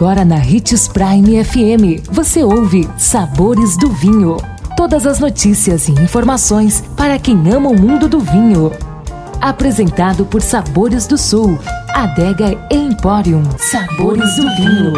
Agora na Ritz Prime FM, você ouve Sabores do Vinho. Todas as notícias e informações para quem ama o mundo do vinho. Apresentado por Sabores do Sul, Adega Emporium. Sabores do Vinho.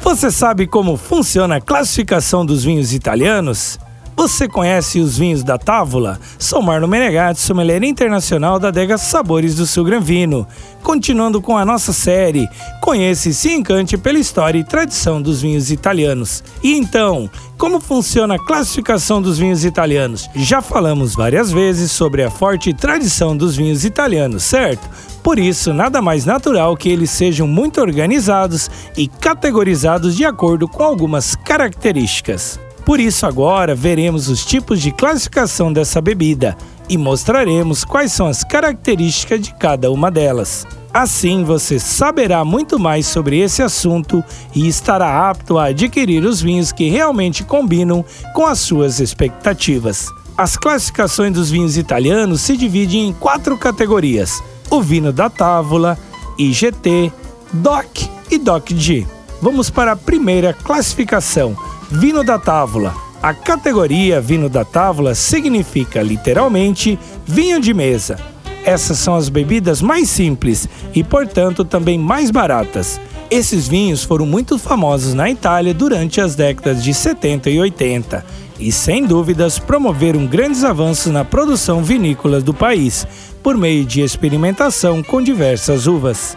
Você sabe como funciona a classificação dos vinhos italianos? Você conhece os vinhos da Távola? Sou Marlon Menegatti, sommelier internacional da adega Sabores do Sul Gran Vino. Continuando com a nossa série, conheça e se encante pela história e tradição dos vinhos italianos. E então, como funciona a classificação dos vinhos italianos? Já falamos várias vezes sobre a forte tradição dos vinhos italianos, certo? Por isso, nada mais natural que eles sejam muito organizados e categorizados de acordo com algumas características. Por isso, agora veremos os tipos de classificação dessa bebida e mostraremos quais são as características de cada uma delas. Assim, você saberá muito mais sobre esse assunto e estará apto a adquirir os vinhos que realmente combinam com as suas expectativas. As classificações dos vinhos italianos se dividem em quatro categorias: o vinho da távola, IGT, DOC e DOC-G. Vamos para a primeira classificação Vino da Távola. A categoria Vino da Távola significa literalmente vinho de mesa. Essas são as bebidas mais simples e, portanto, também mais baratas. Esses vinhos foram muito famosos na Itália durante as décadas de 70 e 80 e, sem dúvidas, promoveram grandes avanços na produção vinícola do país por meio de experimentação com diversas uvas.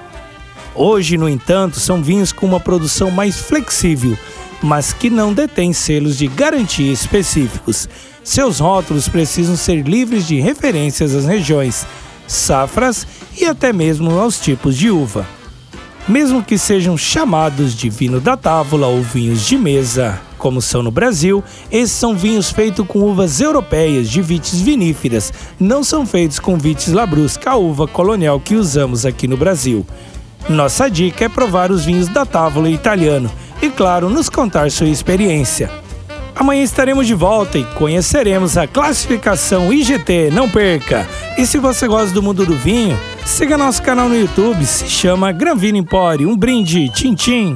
Hoje, no entanto, são vinhos com uma produção mais flexível, mas que não detém selos de garantia específicos. Seus rótulos precisam ser livres de referências às regiões, safras e até mesmo aos tipos de uva. Mesmo que sejam chamados de vinho da távola ou vinhos de mesa, como são no Brasil, esses são vinhos feitos com uvas europeias de vites viníferas, não são feitos com vites labrusca, a uva colonial que usamos aqui no Brasil. Nossa dica é provar os vinhos da távola italiano, e, claro, nos contar sua experiência. Amanhã estaremos de volta e conheceremos a classificação IGT, não perca! E se você gosta do mundo do vinho, siga nosso canal no YouTube, se chama Granvino Empório. Um brinde, tchim tchim!